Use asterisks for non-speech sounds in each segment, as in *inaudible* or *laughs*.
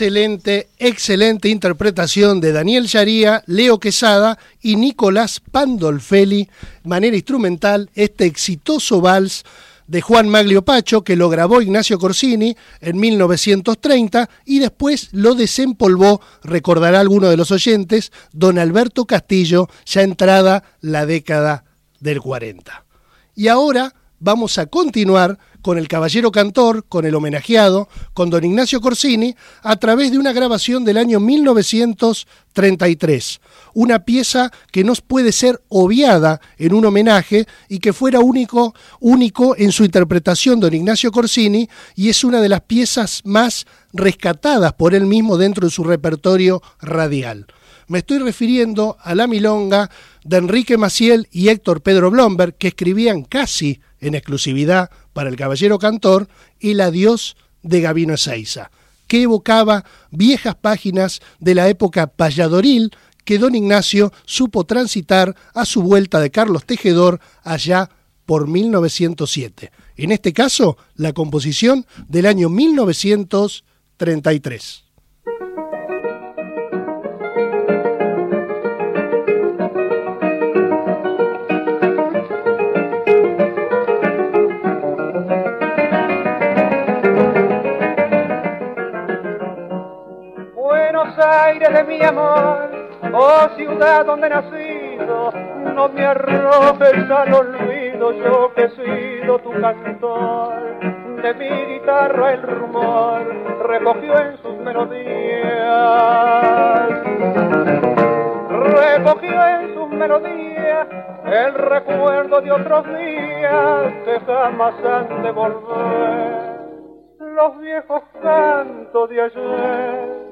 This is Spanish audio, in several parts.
Excelente, excelente interpretación de Daniel Yaría, Leo Quesada y Nicolás Pandolfelli, manera instrumental, este exitoso vals de Juan Maglio Pacho, que lo grabó Ignacio Corsini en 1930 y después lo desempolvó, recordará alguno de los oyentes, don Alberto Castillo, ya entrada la década del 40. Y ahora vamos a continuar con el caballero cantor, con el homenajeado, con don Ignacio Corsini, a través de una grabación del año 1933. Una pieza que no puede ser obviada en un homenaje y que fuera único, único en su interpretación don Ignacio Corsini y es una de las piezas más rescatadas por él mismo dentro de su repertorio radial. Me estoy refiriendo a la milonga de Enrique Maciel y Héctor Pedro Blomberg, que escribían casi en exclusividad para el caballero cantor, El adiós de Gabino Ezeiza, que evocaba viejas páginas de la época payadoril que don Ignacio supo transitar a su vuelta de Carlos Tejedor allá por 1907. En este caso, la composición del año 1933. Aire de mi amor, oh ciudad donde nacido, no me arrojes al olvido, yo que he sido tu cantor. De mi guitarra el rumor recogió en sus melodías, recogió en sus melodías el recuerdo de otros días que jamás han de volver. Los viejos cantos de ayer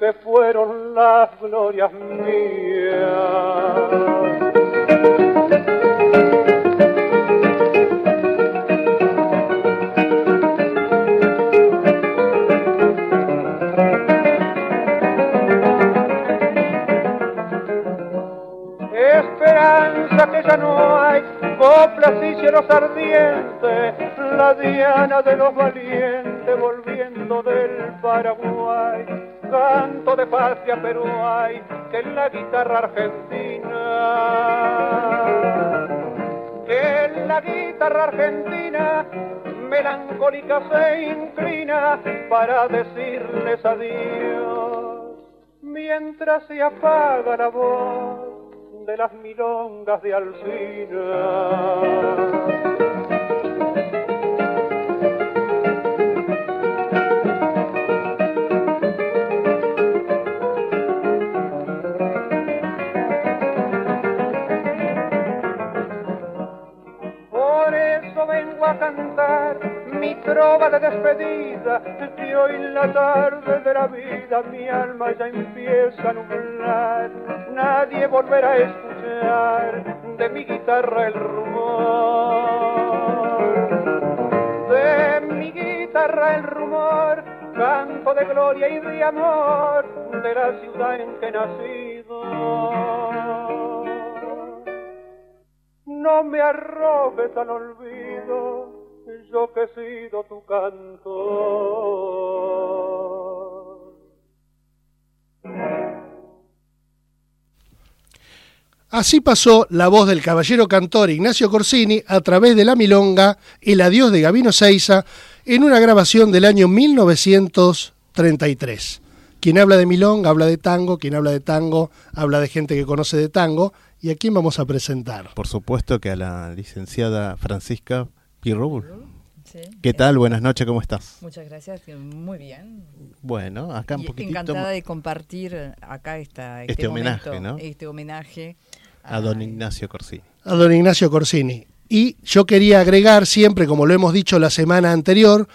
que fueron las glorias mías. Esperanza que ya no hay, coplas y cielos ardientes, la diana de los valientes volviendo del Paraguay canto de patria pero hay que en la guitarra argentina, que en la guitarra argentina melancólica se inclina para decirles adiós, mientras se apaga la voz de las milongas de Alcina. Cantar mi trova de despedida y hoy en la tarde de la vida mi alma ya empieza a nublar. Nadie volverá a escuchar de mi guitarra el rumor. De mi guitarra el rumor canto de gloria y de amor de la ciudad en que he nacido. No me arrojes al olvido, yo que he sido tu canto. Así pasó la voz del caballero cantor Ignacio Corsini a través de la milonga El adiós de Gabino Seiza en una grabación del año 1933. Quien habla de milonga habla de tango, quien habla de tango habla de gente que conoce de tango ¿Y a quién vamos a presentar? Por supuesto que a la licenciada Francisca ¿Qué tal? Buenas noches, ¿cómo estás? Muchas gracias, muy bien. Bueno, acá un poquitito... Encantada de compartir acá esta, este, este homenaje, ¿no? Este homenaje a, don Ignacio Corsini. A don Ignacio Corsini. Y yo quería agregar siempre, como lo hemos dicho la semana anterior,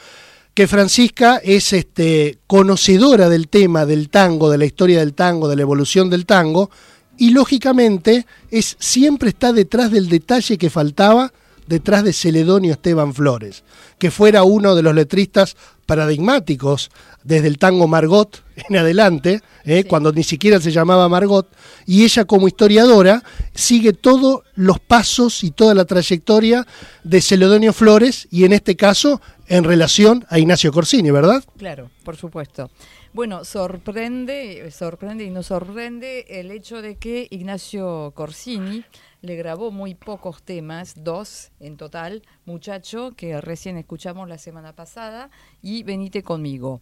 que Francisca es este, conocedora del tema del tango, de la historia del tango, de la evolución del tango, y lógicamente es siempre está detrás del detalle que faltaba detrás de Celedonio Esteban Flores, que fuera uno de los letristas paradigmáticos desde el tango Margot en adelante, ¿eh? cuando ni siquiera se llamaba Margot, y ella como historiadora sigue todos los pasos y toda la trayectoria de Celedonio Flores y en este caso en relación a Ignacio Corsini, ¿verdad? Claro, por supuesto. Bueno, sorprende, sorprende y nos sorprende el hecho de que Ignacio Corsini le grabó muy pocos temas, dos en total, Muchacho, que recién escuchamos la semana pasada, y Venite conmigo.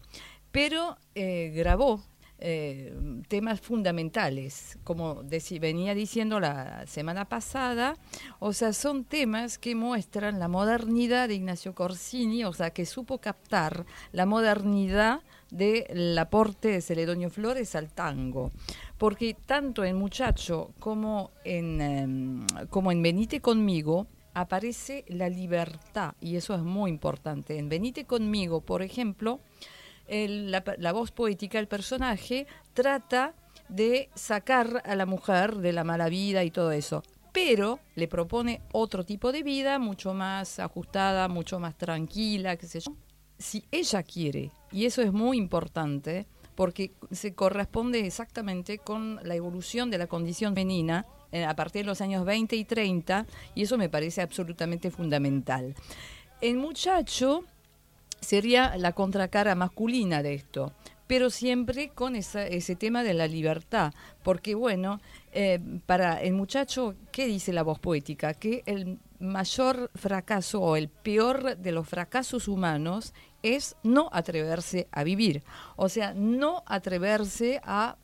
Pero eh, grabó eh, temas fundamentales, como venía diciendo la semana pasada, o sea, son temas que muestran la modernidad de Ignacio Corsini, o sea, que supo captar la modernidad del aporte de Celedonio Flores al tango, porque tanto en Muchacho como en, em, como en Venite conmigo, aparece la libertad y eso es muy importante. En Venite conmigo, por ejemplo, la, voz poética, el personaje, trata de sacar a la mujer de la mala vida y todo eso. Pero le propone otro tipo de vida, mucho más ajustada, mucho más tranquila, qué sé yo. Si ella quiere, y eso es muy importante, porque se corresponde exactamente con la evolución de la condición femenina eh, a partir de los años 20 y 30, y eso me parece absolutamente fundamental. El muchacho sería la contracara masculina de esto, pero siempre con ese tema de la libertad, porque bueno, eh, para el muchacho, ¿qué dice la voz poética? Que el mayor fracaso o el peor de los fracasos humanos es no atreverse a vivir, o sea, no atreverse a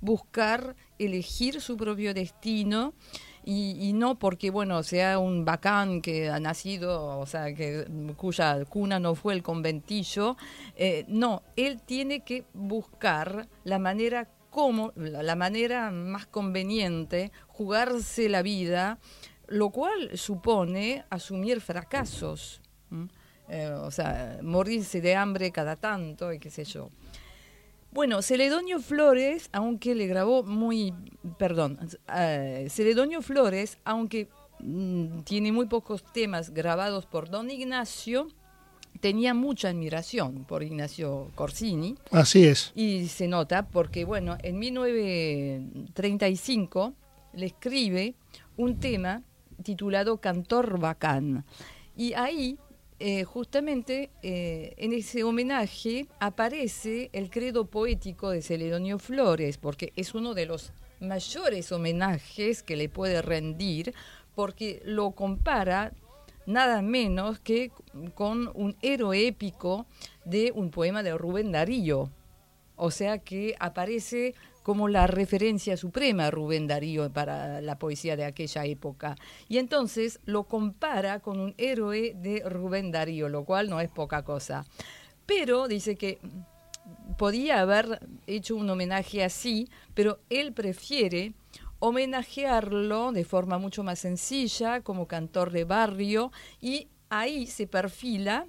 buscar elegir su propio destino y, no porque, bueno, sea un bacán que ha nacido, o sea, que, cuya cuna no fue el conventillo, eh, no, él tiene que buscar la manera como, la manera más conveniente, jugarse la vida, lo cual supone asumir fracasos. Eh, o sea, morirse de hambre cada tanto y qué sé yo. Bueno, Celedonio Flores, aunque le grabó muy, perdón, uh, Celedonio Flores, aunque mm, tiene muy pocos temas grabados por don Ignacio, tenía mucha admiración por Ignacio Corsini. Así es. Y se nota porque, bueno, en 1935 le escribe un tema titulado Cantor Bacán. Y ahí eh, justamente eh, en ese homenaje aparece el credo poético de Celedonio Flores, porque es uno de los mayores homenajes que le puede rendir, porque lo compara nada menos que con un héroe épico de un poema de Rubén Darío. O sea que aparece como la referencia suprema Rubén Darío para la poesía de aquella época. Y entonces lo compara con un héroe de Rubén Darío, lo cual no es poca cosa. Pero dice que podía haber hecho un homenaje así, pero él prefiere homenajearlo de forma mucho más sencilla, como cantor de barrio, y ahí se perfila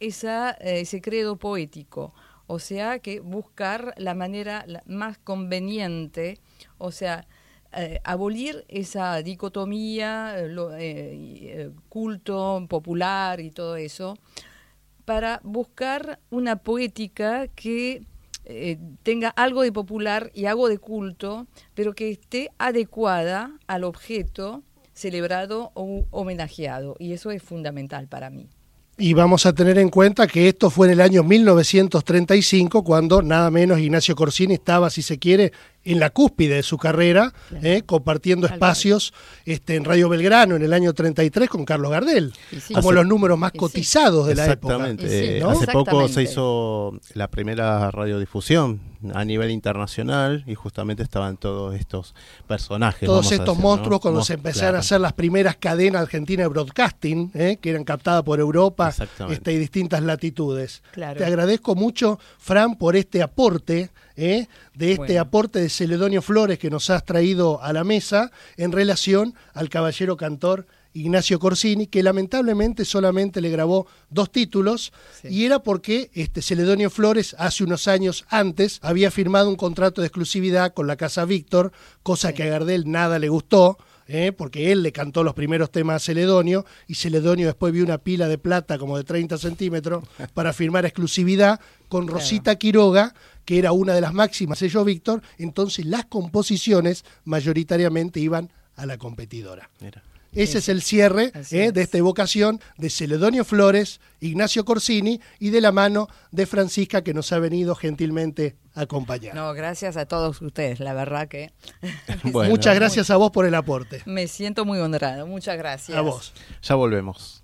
esa, ese credo poético o sea que buscar la manera más conveniente, o sea, eh, abolir esa dicotomía, eh, eh, culto popular y todo eso, para buscar una poética que tenga algo de popular y algo de culto, pero que esté adecuada al objeto celebrado o homenajeado. Y eso es fundamental para mí. Y vamos a tener en cuenta que esto fue en el año 1935, cuando nada menos Ignacio Corsini estaba, si se quiere, en la cúspide de su carrera, eh, compartiendo espacios este, en Radio Belgrano en el año 33 con Carlos Gardel, como los números más cotizados de la época. Exactamente. Hace poco se hizo la primera radiodifusión a nivel internacional y justamente estaban todos estos personajes. Todos estos monstruos cuando se empezaron a hacer las primeras cadenas argentinas de broadcasting, eh, que eran captadas por Europa este, y distintas latitudes. Te agradezco mucho, Fran, por este aporte ¿eh? de este aporte de Celedonio Flores que nos has traído a la mesa en relación al caballero cantor Ignacio Corsini, que lamentablemente solamente le grabó dos títulos, y era porque este Celedonio Flores hace unos años antes había firmado un contrato de exclusividad con la Casa Víctor, cosa que a Gardel nada le gustó, ¿eh? porque él le cantó los primeros temas a Celedonio y Celedonio después vio una pila de plata como de 30 centímetros *laughs* para firmar exclusividad con Rosita Quiroga, que era una de las máximas sello Víctor, entonces las composiciones mayoritariamente iban a la competidora. Ese es el cierre eh, de esta evocación de Celedonio Flores, Ignacio Corsini y de la mano de Francisca que nos ha venido gentilmente a acompañar. No, gracias a todos ustedes, la verdad que... *laughs* Muchas gracias a vos por el aporte. Me siento muy honrado, muchas gracias. A vos. Ya volvemos.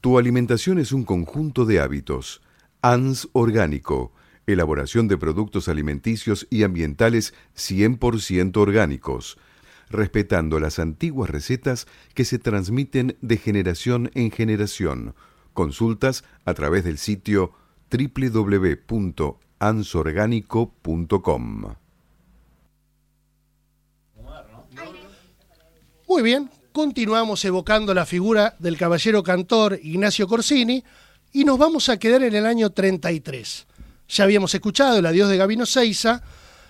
Tu alimentación es un conjunto de hábitos. ANS Orgánico elaboración de productos alimenticios y ambientales 100% orgánicos, respetando las antiguas recetas que se transmiten de generación en generación. Consultas a través del sitio www.ansorgánico.com. Muy bien, continuamos evocando la figura del caballero cantor Ignacio Corsini y nos vamos a quedar en el año 33. Ya habíamos escuchado el adiós de Gabino Seiza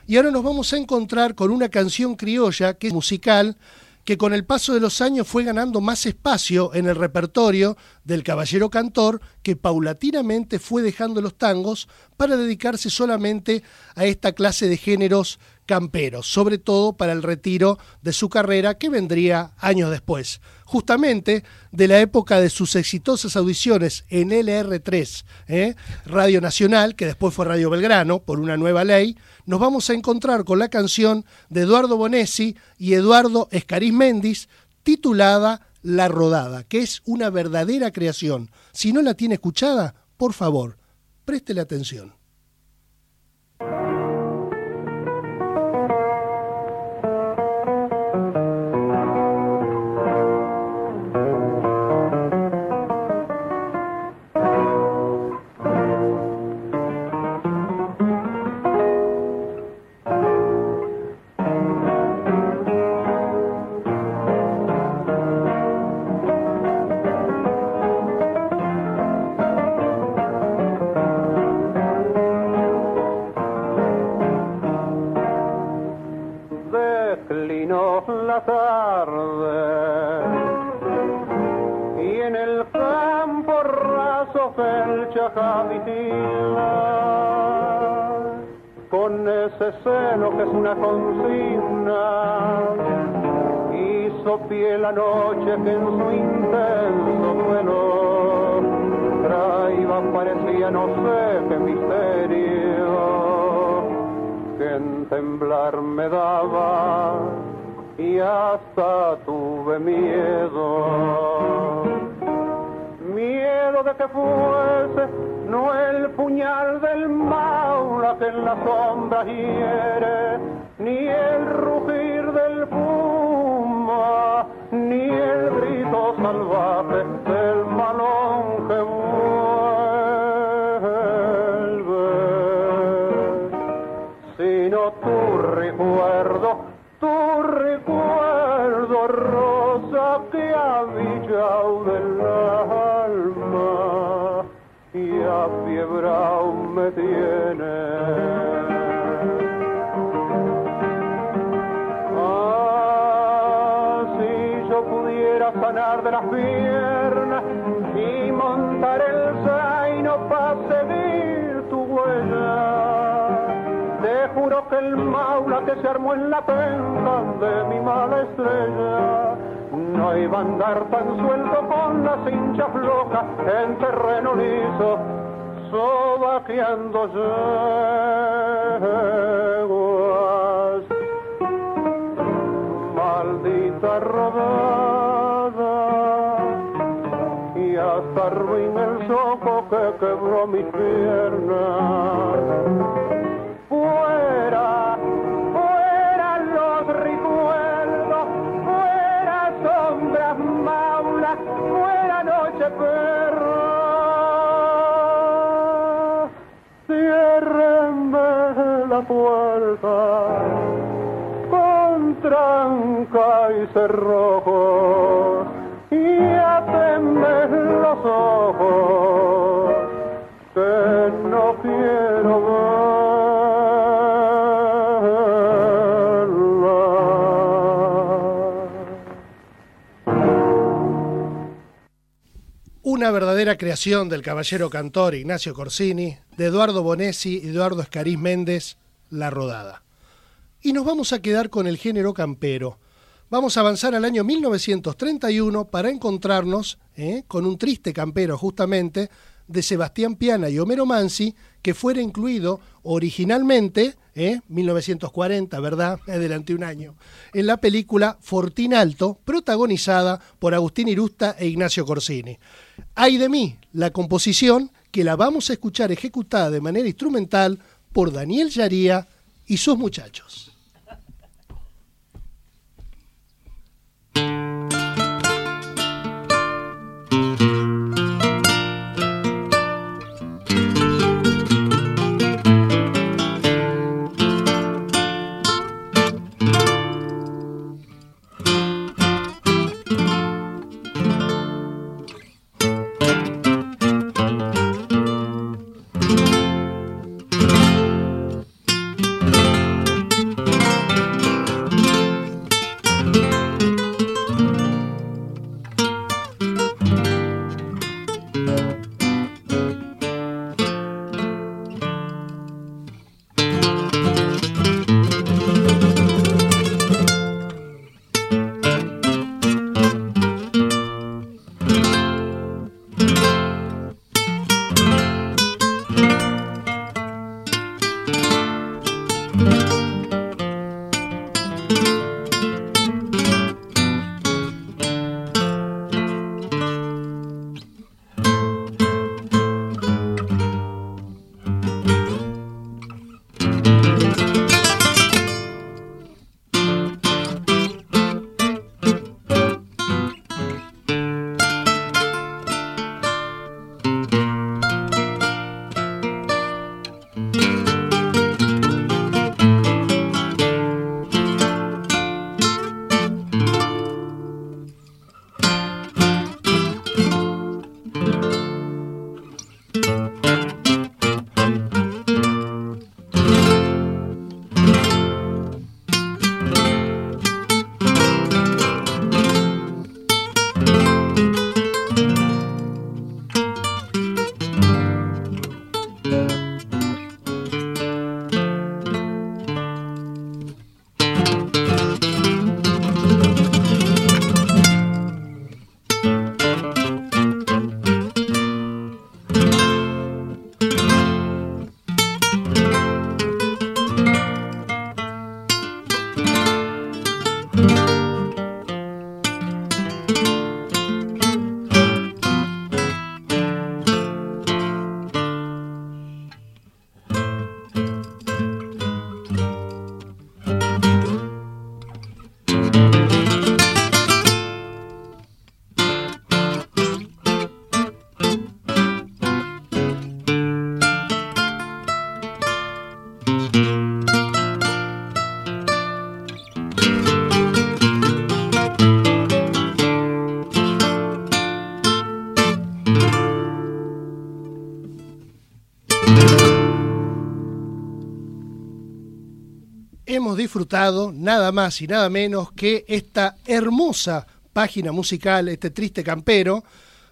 y ahora nos vamos a encontrar con una canción criolla que es musical que con el paso de los años fue ganando más espacio en el repertorio del caballero cantor que paulatinamente fue dejando los tangos para dedicarse solamente a esta clase de géneros camperos, sobre todo para el retiro de su carrera que vendría años después justamente de la época de sus exitosas audiciones en LR3, ¿eh? Radio Nacional, que después fue Radio Belgrano, por una nueva ley, nos vamos a encontrar con la canción de Eduardo Bonesi y Eduardo Escariz Méndez, titulada La Rodada, que es una verdadera creación. Si no la tiene escuchada, por favor, préstele atención. Seno que es una consigna. Hizo pie la noche que en su intenso vuelo traía, parecía no sé qué misterio, que en temblar me daba y hasta tuve miedo. Miedo de que fuese no el puñal del maula que en la sombra hiere, ni el rugir del puma, ni el grito salvaje del malón que vuelve, sino tu recuerdo, tu recuerdo rosa que había me tiene. Ah, pudiera sanar de las piernas y montar el zaino para seguir tu huella. Te juro que el maula que se armó en la penca de mi mala estrella no iba a andar tan suelto con la cincha floja en terreno liso sobaqueando yeguas. Maldita rodada y hasta ruin el soco que quebró mi pierna. Fuera, fuera puerta con tranca y cerrojo y ateme los ojos que no quiero verla. Una verdadera creación del caballero cantor Ignacio Corsini, de Eduardo Bonesi y Eduardo Escariz Méndez, la rodada. Y nos vamos a quedar con el género campero, vamos a avanzar al año 1931 para encontrarnos ¿eh? con un triste campero justamente de Sebastián Piana y Homero Mansi, que fuera incluido originalmente, ¿eh? 1940, ¿verdad? *laughs* Adelante un año, en la película Fortín Alto, protagonizada por Agustín Irusta e Ignacio Corsini. Hay de mí, la composición que la vamos a escuchar ejecutada de manera instrumental por Daniel Yaría y sus muchachos. Disfrutado nada más y nada menos que esta hermosa página musical, este triste campero,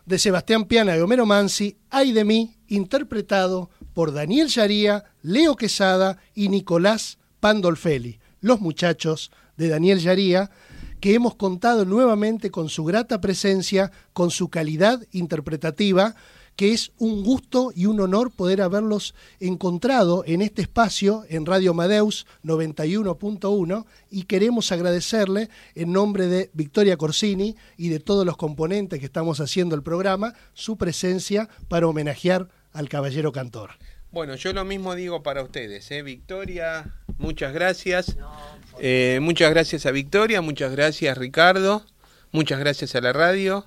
de Sebastián Piana y Homero Mansi, Ay de mí, interpretado por Daniel Yaría, Leo Quesada y Nicolás Pandolfelli, los muchachos de Daniel Yaría, que hemos contado nuevamente con su grata presencia, con su calidad interpretativa, que es un gusto y un honor poder haberlos encontrado en este espacio en Radio Madeus 91.1 y queremos agradecerle en nombre de Victoria Corsini y de todos los componentes que estamos haciendo el programa su presencia para homenajear al caballero cantor. Bueno, yo lo mismo digo para ustedes, ¿eh? Victoria, muchas gracias. Eh, muchas gracias a Victoria, muchas gracias Ricardo, muchas gracias a la radio.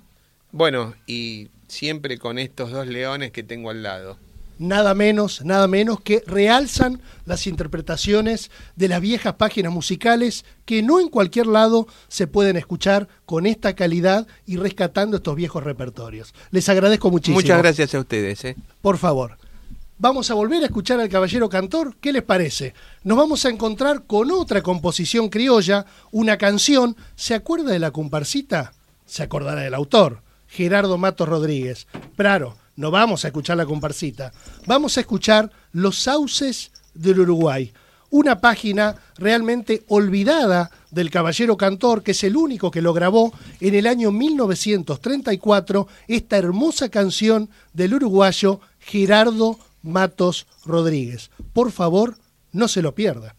Bueno, y siempre con estos dos leones que tengo al lado. Nada menos, nada menos que realzan las interpretaciones de las viejas páginas musicales que no en cualquier lado se pueden escuchar con esta calidad y rescatando estos viejos repertorios. Les agradezco muchísimo. Muchas gracias a ustedes. ¿eh? Por favor. Vamos a volver a escuchar al Caballero Cantor. ¿Qué les parece? Nos vamos a encontrar con otra composición criolla, una canción. ¿Se acuerda de la comparsita? Se acordará del autor Gerardo Matos Rodríguez. Claro, no vamos a escuchar la comparsita, vamos a escuchar Los Sauces del Uruguay, una página realmente olvidada del Caballero Cantor, que es el único que lo grabó en el año 1934, esta hermosa canción del uruguayo Gerardo Matos Rodríguez. Por favor, no se lo pierda.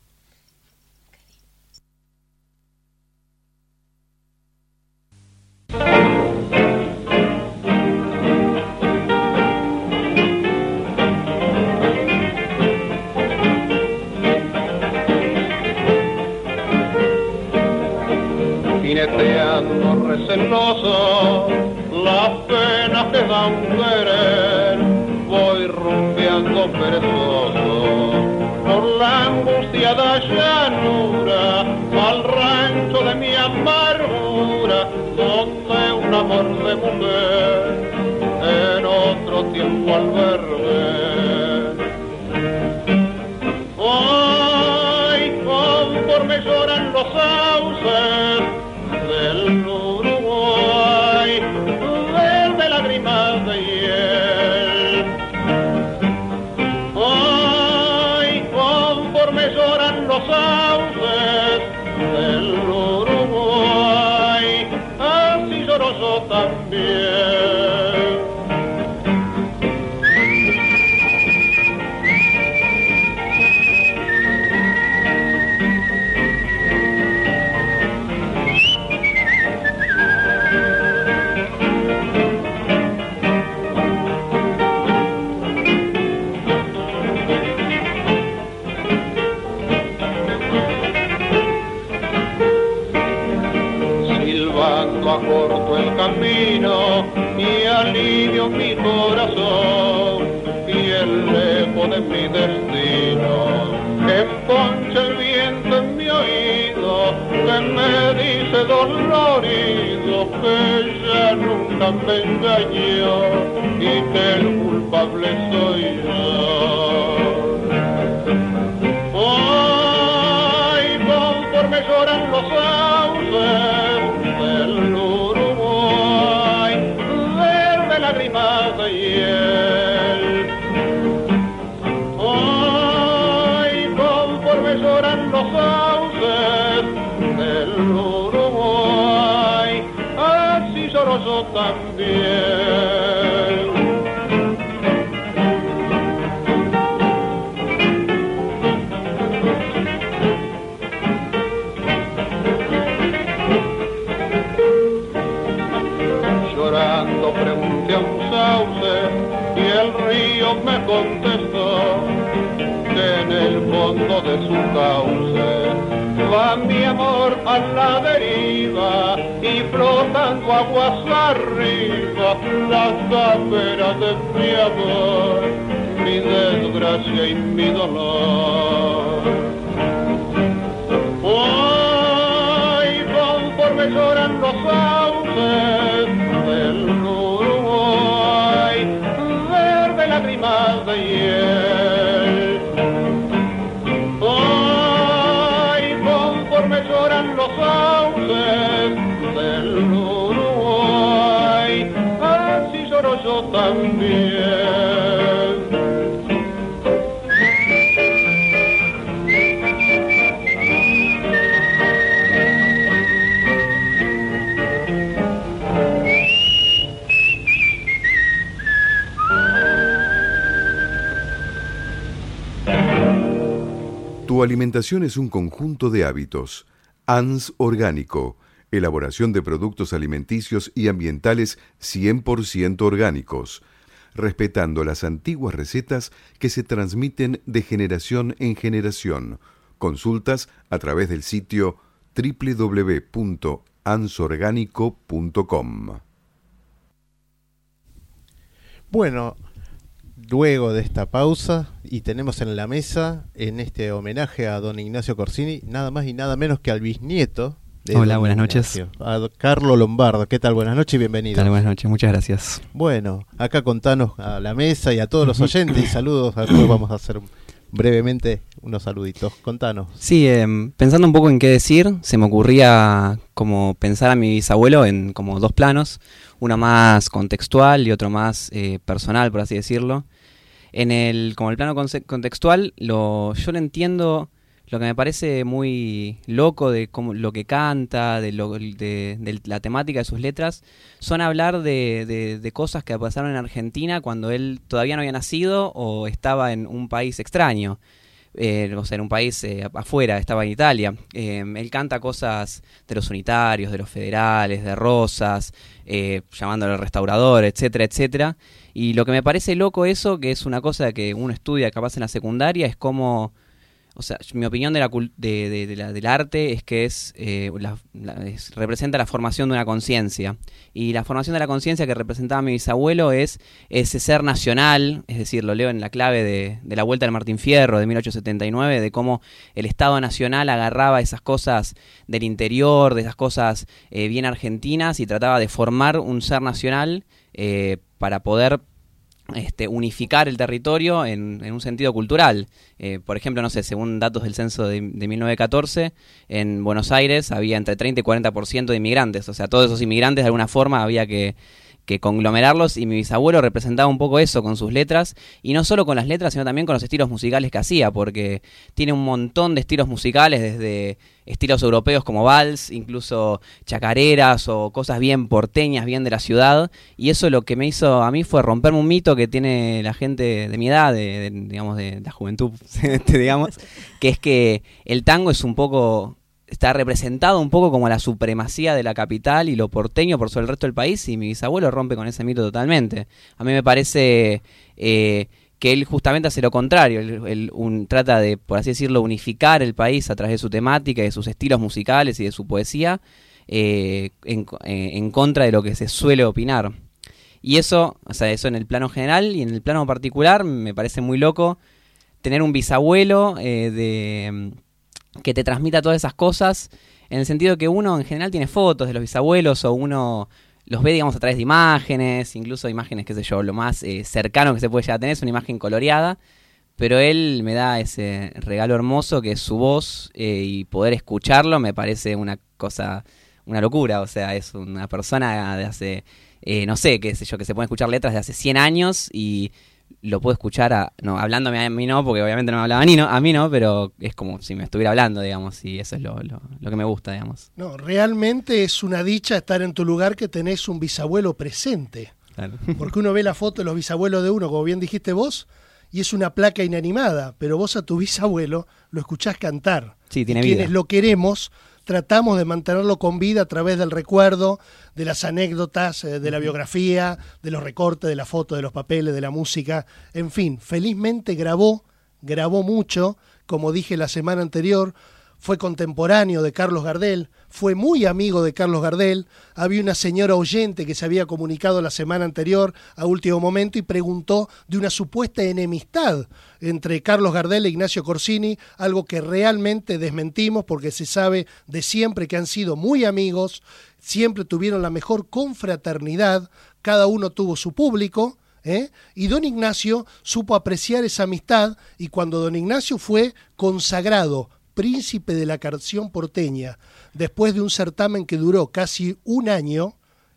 Dan querer, voy rumbeando perezoso por la angustiada llanura al rancho de mi amargura, donde un amor de mujer en otro tiempo al verme. Hoy conforme lloran de mi destino. Que poncha el viento en mi oído que me dice dolorido que ya nunca me engañó y que el culpable soy yo contestó que en el fondo de su cauce va mi amor a la deriva y flotando aguas arriba las caperas de mi amor, mi desgracia y mi dolor. Hoy conforme lloran los lágrimas de Tu alimentación es un conjunto de hábitos. ANS Orgánico, elaboración de productos alimenticios y ambientales 100% orgánicos, respetando las antiguas recetas que se transmiten de generación en generación. Consultas a través del sitio www.ansorgánico.com. Bueno, luego de esta pausa y tenemos en la mesa en este homenaje a don Ignacio Corsini nada más y nada menos que al bisnieto de Hola, don buenas noches. A Carlos Lombardo. ¿Qué tal? Buenas noches y bienvenido. Tal, buenas noches, muchas gracias. Bueno, acá contanos a la mesa y a todos los oyentes y saludos. Después vamos a hacer brevemente unos saluditos. Contanos. Sí, eh, pensando un poco en qué decir, se me ocurría como pensar a mi bisabuelo en como dos planos, uno más contextual y otro más eh, personal, por así decirlo. En el, como el plano contextual, lo, yo lo entiendo, lo que me parece muy loco de cómo, lo que canta, de, lo, de, la temática de sus letras, son hablar de, de, cosas que pasaron en Argentina cuando él todavía no había nacido o estaba en un país extraño. Eh, o sea, en un país eh, afuera, estaba en Italia. Eh, él canta cosas de los unitarios, de los federales, de Rosas, eh, llamándolo restaurador, etcétera, etcétera. Y lo que me parece loco eso, que es una cosa que uno estudia capaz en la secundaria, es como o sea, mi opinión de la, de, del arte es que es, eh, es, representa la formación de una conciencia. Y la formación de la conciencia que representaba mi bisabuelo es ese ser nacional, es decir, lo leo en la clave de, la Vuelta del Martín Fierro de 1879, de cómo el Estado Nacional agarraba esas cosas del interior, de esas cosas eh, bien argentinas y trataba de formar un ser nacional eh, para poder este, unificar el territorio en, un sentido cultural. Eh, por ejemplo, no sé, según datos del censo de, de, 1914, en Buenos Aires había entre 30 y 40% de inmigrantes. O sea, todos esos inmigrantes de alguna forma había que, que conglomerarlos y mi bisabuelo representaba un poco eso con sus letras y no solo con las letras sino también con los estilos musicales que hacía porque tiene un montón de estilos musicales desde estilos europeos como vals, incluso chacareras o cosas bien porteñas, bien de la ciudad y eso lo que me hizo a mí fue romperme un mito que tiene la gente de mi edad, de, de digamos de la juventud, *laughs* digamos, que es que el tango es un poco está representado un poco como la supremacía de la capital y lo porteño por sobre el resto del país y mi bisabuelo rompe con ese mito totalmente. A mí me parece eh, que él justamente hace lo contrario, él, él un, trata de, por así decirlo, unificar el país a través de su temática, de sus estilos musicales y de su poesía eh, en, en contra de lo que se suele opinar. Y eso, o sea, eso en el plano general y en el plano particular me parece muy loco tener un bisabuelo eh, de que te transmita todas esas cosas, en el sentido que uno en general tiene fotos de los bisabuelos o uno los ve, digamos, a través de imágenes, incluso imágenes, qué sé yo, lo más eh, cercano que se puede llegar a tener es una imagen coloreada, pero él me da ese regalo hermoso que es su voz eh, y poder escucharlo me parece una cosa, una locura, o sea, es una persona de hace, eh, no sé, qué sé yo, que se puede escuchar letras de hace 100 años y lo puedo escuchar a, no, hablándome a mí no, porque obviamente no me hablaba a mí no, a mí no, pero es como si me estuviera hablando, digamos, y eso es lo, lo, lo, que me gusta, digamos. No, realmente es una dicha estar en tu lugar que tenés un bisabuelo presente. Claro. Porque uno ve la foto de los bisabuelos de uno, como bien dijiste vos, y es una placa inanimada, pero vos a tu bisabuelo lo escuchás cantar. Sí, tiene y vida. Quienes lo queremos, tratamos de mantenerlo con vida a través del recuerdo, de las anécdotas, eh, de la biografía, de los recortes, de la foto, de los papeles, de la música. En fin, felizmente grabó, grabó mucho, como dije la semana anterior, fue contemporáneo de Carlos Gardel, fue muy amigo de Carlos Gardel, había una señora oyente que se había comunicado la semana anterior a último momento y preguntó de una supuesta enemistad entre Carlos Gardel e Ignacio Corsini, algo que realmente desmentimos porque se sabe de siempre que han sido muy amigos, siempre tuvieron la mejor confraternidad, cada uno tuvo su público, ¿Eh? Y don Ignacio supo apreciar esa amistad y cuando don Ignacio fue consagrado príncipe de la canción porteña, después de un certamen que duró casi un año,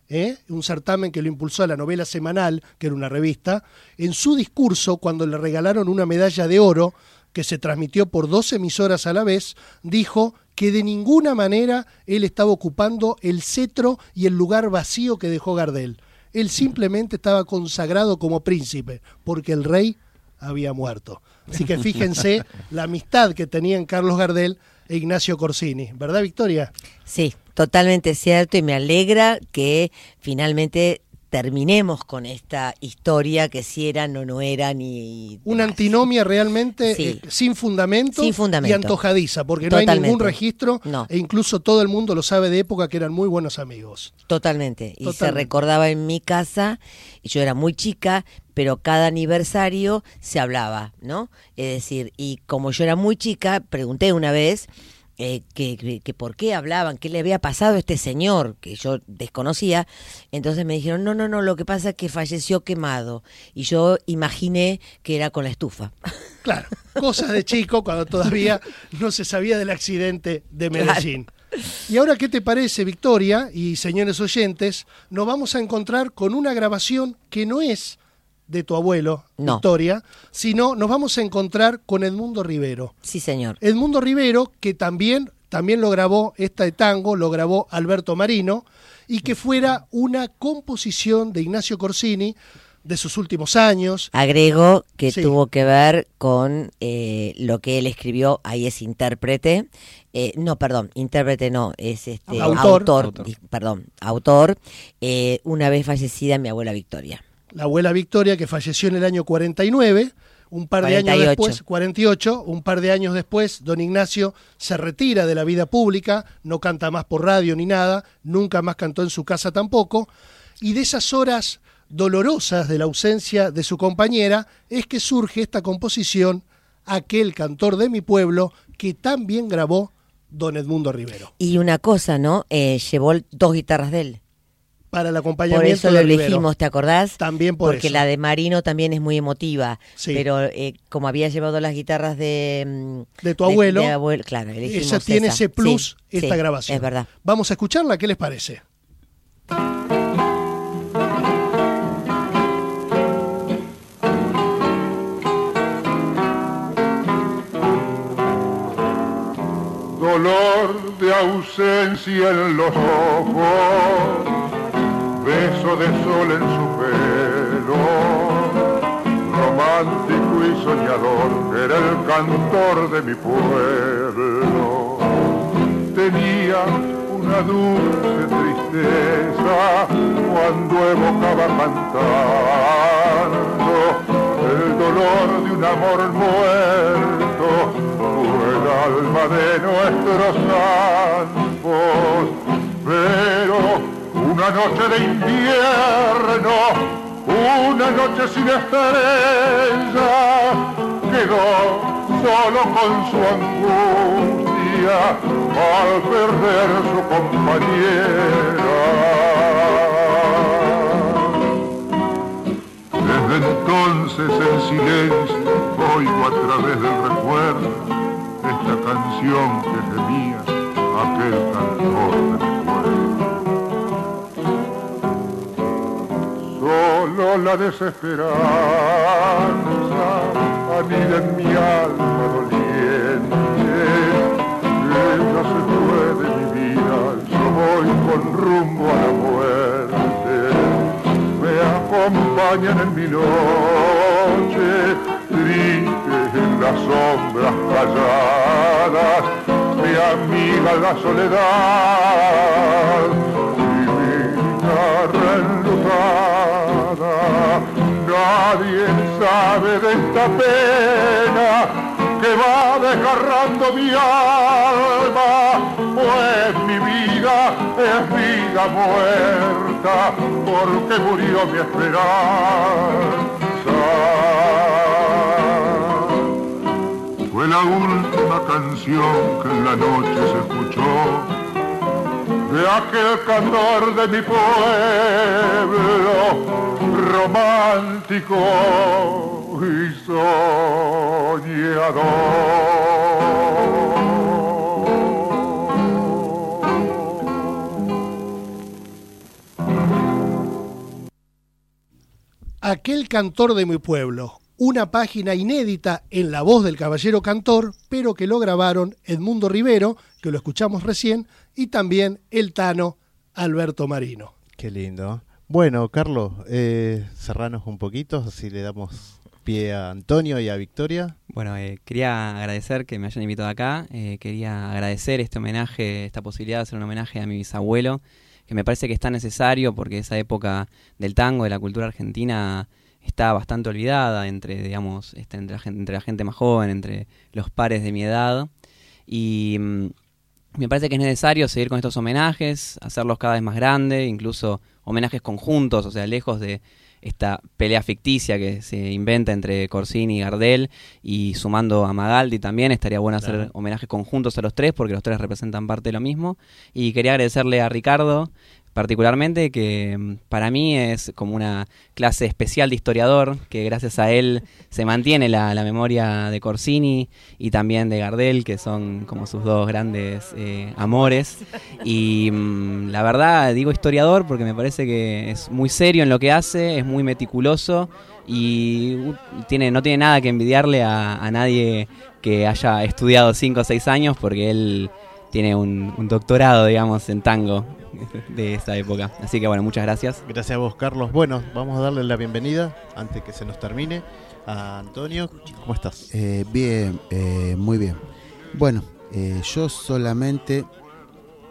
¿eh? un certamen que lo impulsó a la novela semanal, que era una revista, en su discurso, cuando le regalaron una medalla de oro, que se transmitió por dos emisoras a la vez, dijo que de ninguna manera él estaba ocupando el cetro y el lugar vacío que dejó Gardel. Él simplemente estaba consagrado como príncipe, porque el rey había muerto. Así que fíjense la amistad que tenían Carlos Gardel e Ignacio Corsini, ¿verdad Victoria? Sí, totalmente cierto y me alegra que finalmente terminemos con esta historia que si era no no era ni una antinomia realmente Sí. eh, sin, fundamento Sin fundamento. y antojadiza porque no hay Totalmente. ningún registro No. e incluso todo el mundo lo sabe de época que eran muy buenos amigos. Totalmente. Y se Totalmente. recordaba en mi casa, y yo era muy chica, pero cada aniversario se hablaba, ¿no? Es decir, y como yo era muy chica, pregunté una vez eh, que, que- que por qué hablaban, qué le había pasado a este señor que yo desconocía. Entonces me dijeron, no, no, no, lo que pasa es que falleció quemado. Y yo imaginé que era con la estufa. *laughs* Claro, cosas de chico cuando todavía no se sabía del accidente de Medellín. Y ahora, ¿qué te parece, Victoria y señores oyentes? Nos vamos a encontrar con una grabación que no es de tu abuelo, No. Victoria, sino nos vamos a encontrar con Edmundo Rivero. Sí, señor. Edmundo Rivero, que también, también lo grabó esta de tango, lo grabó Alberto Marino, y que fuera una composición de Ignacio Corsini de sus últimos años. Agrego que Sí. tuvo que ver con eh, lo que él escribió, ahí es intérprete, eh, no, perdón, intérprete no, es este Autor. autor, Autor. di- perdón, autor, eh, una vez fallecida mi abuela Victoria. La abuela Victoria, que falleció en el año 49, un par de años 48. después, 48, un par de años después, don Ignacio se retira de la vida pública, no canta más por radio ni nada, nunca más cantó en su casa tampoco, y de esas horas dolorosas de la ausencia de su compañera es que surge esta composición, aquel cantor de mi pueblo, que también grabó don Edmundo Rivero, Y una cosa, ¿no? Eh, llevó dos guitarras de él. Para el Por acompañamiento eso lo de elegimos, ¿te acordás? También por Porque eso. la de Marino también es muy emotiva. Sí. Pero eh, como había llevado las guitarras de... mm, De tu abuelo, de abuelo, claro, elegimos esa tiene esa. ese plus Sí, esta sí, grabación. Es verdad. Vamos a escucharla, ¿qué les parece? dolor de ausencia en los ojos, beso de sol en su pelo, romántico y soñador, era el cantor de mi pueblo. Tenía una dulce tristeza cuando evocaba cantando el dolor de un amor muerto fue el alma de nuestros campos pero una noche de invierno una noche sin estrella quedó solo con su angustia al perder su compañera. Desde entonces en silencio oigo a través del recuerdo esta canción que gemía aquel cantor La desesperanza anida en mi alma doliente. Ella se fue de mi vida, yo voy con rumbo a la muerte me acompañan en mi noche, triste en las sombras calladas, mi amiga la soledad y mi guitarra enlutada. Sabe de esta pena que va desgarrando mi alma, pues mi vida es vida muerta, porque murió mi esperanza. Fue la última canción que en la noche se escuchó de aquel cantor de mi pueblo, romántico y soñador. Aquel cantor de mi pueblo, una página inédita en la voz del caballero cantor, pero que lo grabaron Edmundo Rivero, que lo escuchamos recién, y también el Tano Alberto Marino. Qué lindo. Bueno, Carlos, eh, cerranos un poquito, si le damos pie a Antonio y a Victoria. Bueno, eh, quería agradecer que me hayan invitado acá. eh, quería agradecer este homenaje, esta posibilidad de hacer un homenaje a mi bisabuelo, que me parece que es tan necesario porque esa época del tango, de la cultura argentina, está bastante olvidada entre, digamos, este, entre, la gente, entre la gente más joven, entre los pares de mi edad. Y mm, me parece que es necesario seguir con estos homenajes, hacerlos cada vez más grandes, incluso homenajes conjuntos, o sea, lejos de esta pelea ficticia que se inventa entre Corsini y Gardel y sumando a Magaldi también, estaría bueno hacer Claro. homenajes conjuntos a los tres porque los tres representan parte de lo mismo. Y quería agradecerle a Ricardo particularmente, que mm, para mí es como una clase especial de historiador, que gracias a él se mantiene la, memoria de Corsini y también de Gardel, que son como sus dos grandes eh, amores. Y mm, la verdad digo historiador porque me parece que es muy serio en lo que hace, es muy meticuloso y uh, tiene, no tiene nada que envidiarle a, nadie que haya estudiado 5 o 6 años porque él tiene un, un doctorado, digamos, en tango de esta época. Así que bueno, muchas gracias. Gracias a vos, Carlos. Bueno, vamos a darle la bienvenida, antes que se nos termine, a Antonio. ¿Cómo estás? Eh, bien, eh, muy bien. Bueno, eh, yo solamente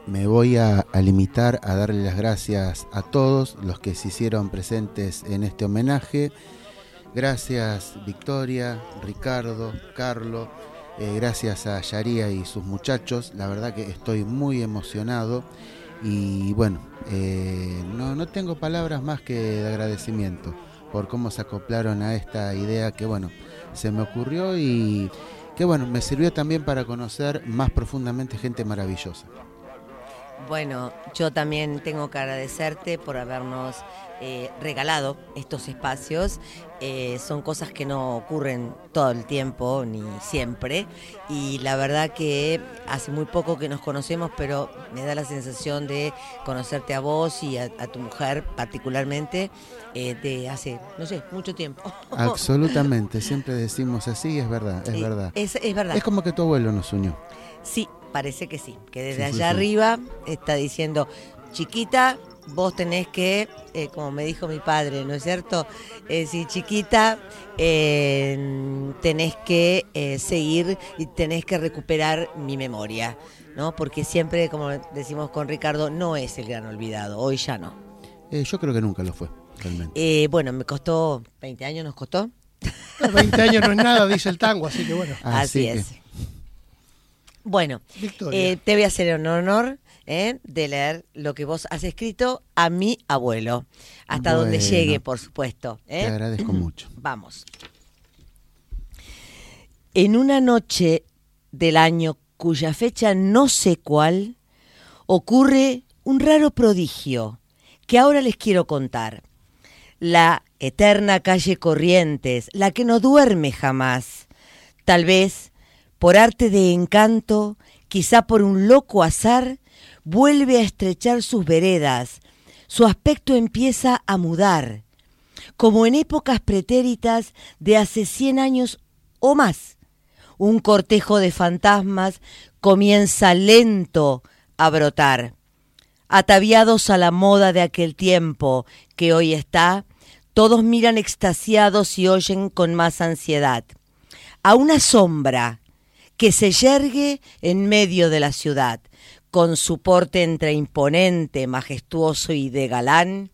me voy a, a limitar a darle las gracias a todos los que se hicieron presentes en este homenaje. Gracias Victoria, Ricardo, Carlos, eh, gracias a Yaría y sus muchachos. La verdad que estoy muy emocionado y bueno, eh, no, no tengo palabras más que de agradecimiento por cómo se acoplaron a esta idea que bueno, se me ocurrió y que bueno, me sirvió también para conocer más profundamente gente maravillosa. Bueno, yo también tengo que agradecerte por habernos eh, regalado estos espacios. Eh, son cosas que no ocurren todo el tiempo ni siempre. Y la verdad que hace muy poco que nos conocemos, pero me da la sensación de conocerte a vos y a, a tu mujer particularmente eh, de hace, no sé, mucho tiempo. Absolutamente, *laughs* siempre decimos así, es verdad, es verdad. Es, es verdad. Es como que tu abuelo nos unió. Sí, parece que sí. Que desde Sí, allá sí. arriba está diciendo, chiquita, vos tenés que, eh, como me dijo mi padre, ¿no es cierto? Eh, sí, chiquita, eh, tenés que eh, seguir y tenés que recuperar mi memoria, ¿no? Porque siempre, como decimos con Ricardo, no es el gran olvidado, hoy ya no. Eh, yo creo que nunca lo fue, realmente. Eh, bueno, me costó, 20 años nos costó. 20 años no es nada, dice el tango, así que bueno. Así, que- es. Bueno, eh, te voy a hacer el honor eh, de leer lo que vos has escrito a mi abuelo. Hasta donde llegue, por supuesto. Te ¿eh? agradezco mucho. Vamos. En una noche del año cuya fecha no sé cuál, ocurre un raro prodigio que ahora les quiero contar. La eterna calle Corrientes, la que no duerme jamás. Tal vez, por arte de encanto, quizá por un loco azar, vuelve a estrechar sus veredas, su aspecto empieza a mudar, como en épocas pretéritas de hace cien años o más. Un cortejo de fantasmas comienza lento a brotar ataviados a la moda de aquel tiempo que hoy está, todos miran extasiados y oyen con más ansiedad. A una sombra que se yergue en medio de la ciudad, con su porte entre imponente, majestuoso y de galán,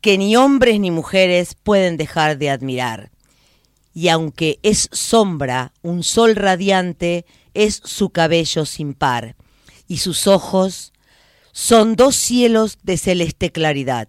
que ni hombres ni mujeres pueden dejar de admirar. Y aunque es sombra, un sol radiante, es su cabello sin par, y sus ojos son dos cielos de celeste claridad.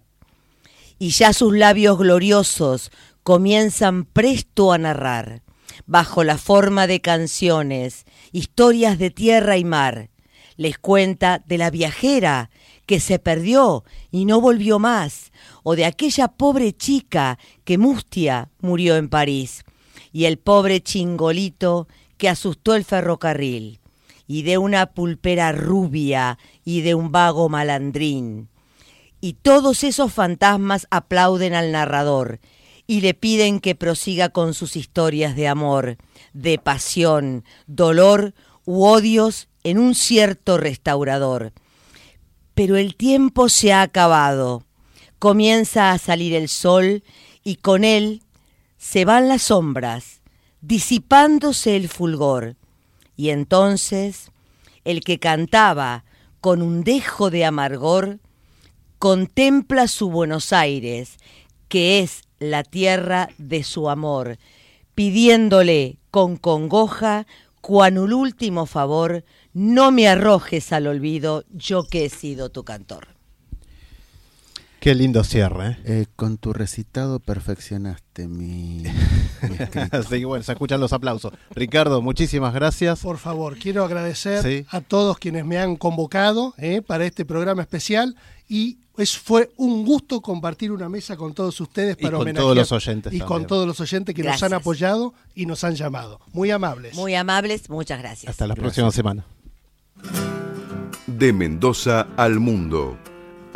Y ya sus labios gloriosos comienzan presto a narrar, bajo la forma de canciones, historias de tierra y mar. Les cuenta de la viajera que se perdió y no volvió más, o de aquella pobre chica que Mustia murió en París, y el pobre chingolito que asustó el ferrocarril y de una pulpera rubia y de un vago malandrín. Y todos esos fantasmas aplauden al narrador y le piden que prosiga con sus historias de amor, de pasión, dolor u odios en un cierto restaurador. Pero el tiempo se ha acabado, comienza a salir el sol y con él se van las sombras, disipándose el fulgor. Y entonces el que cantaba con un dejo de amargor, contempla su Buenos Aires, que es la tierra de su amor, pidiéndole con congoja, cuan último favor, no me arrojes al olvido, yo que he sido tu cantor. Qué lindo cierre. ¿eh? Eh, con tu recitado perfeccionaste mi, mi *laughs* que bueno, se escuchan los aplausos. Ricardo, muchísimas gracias. Por favor, quiero agradecer Sí. a todos quienes me han convocado eh, para este programa especial y es, fue un gusto compartir una mesa con todos ustedes Y para con homenajear todos los oyentes y también. con todos los oyentes que nos han apoyado y nos han llamado. Muy amables. Muy amables, muchas gracias. Hasta la Gracias. próxima semana. De Mendoza al mundo.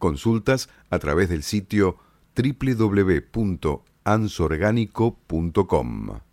Consultas a través del sitio www.ansorgánico.com.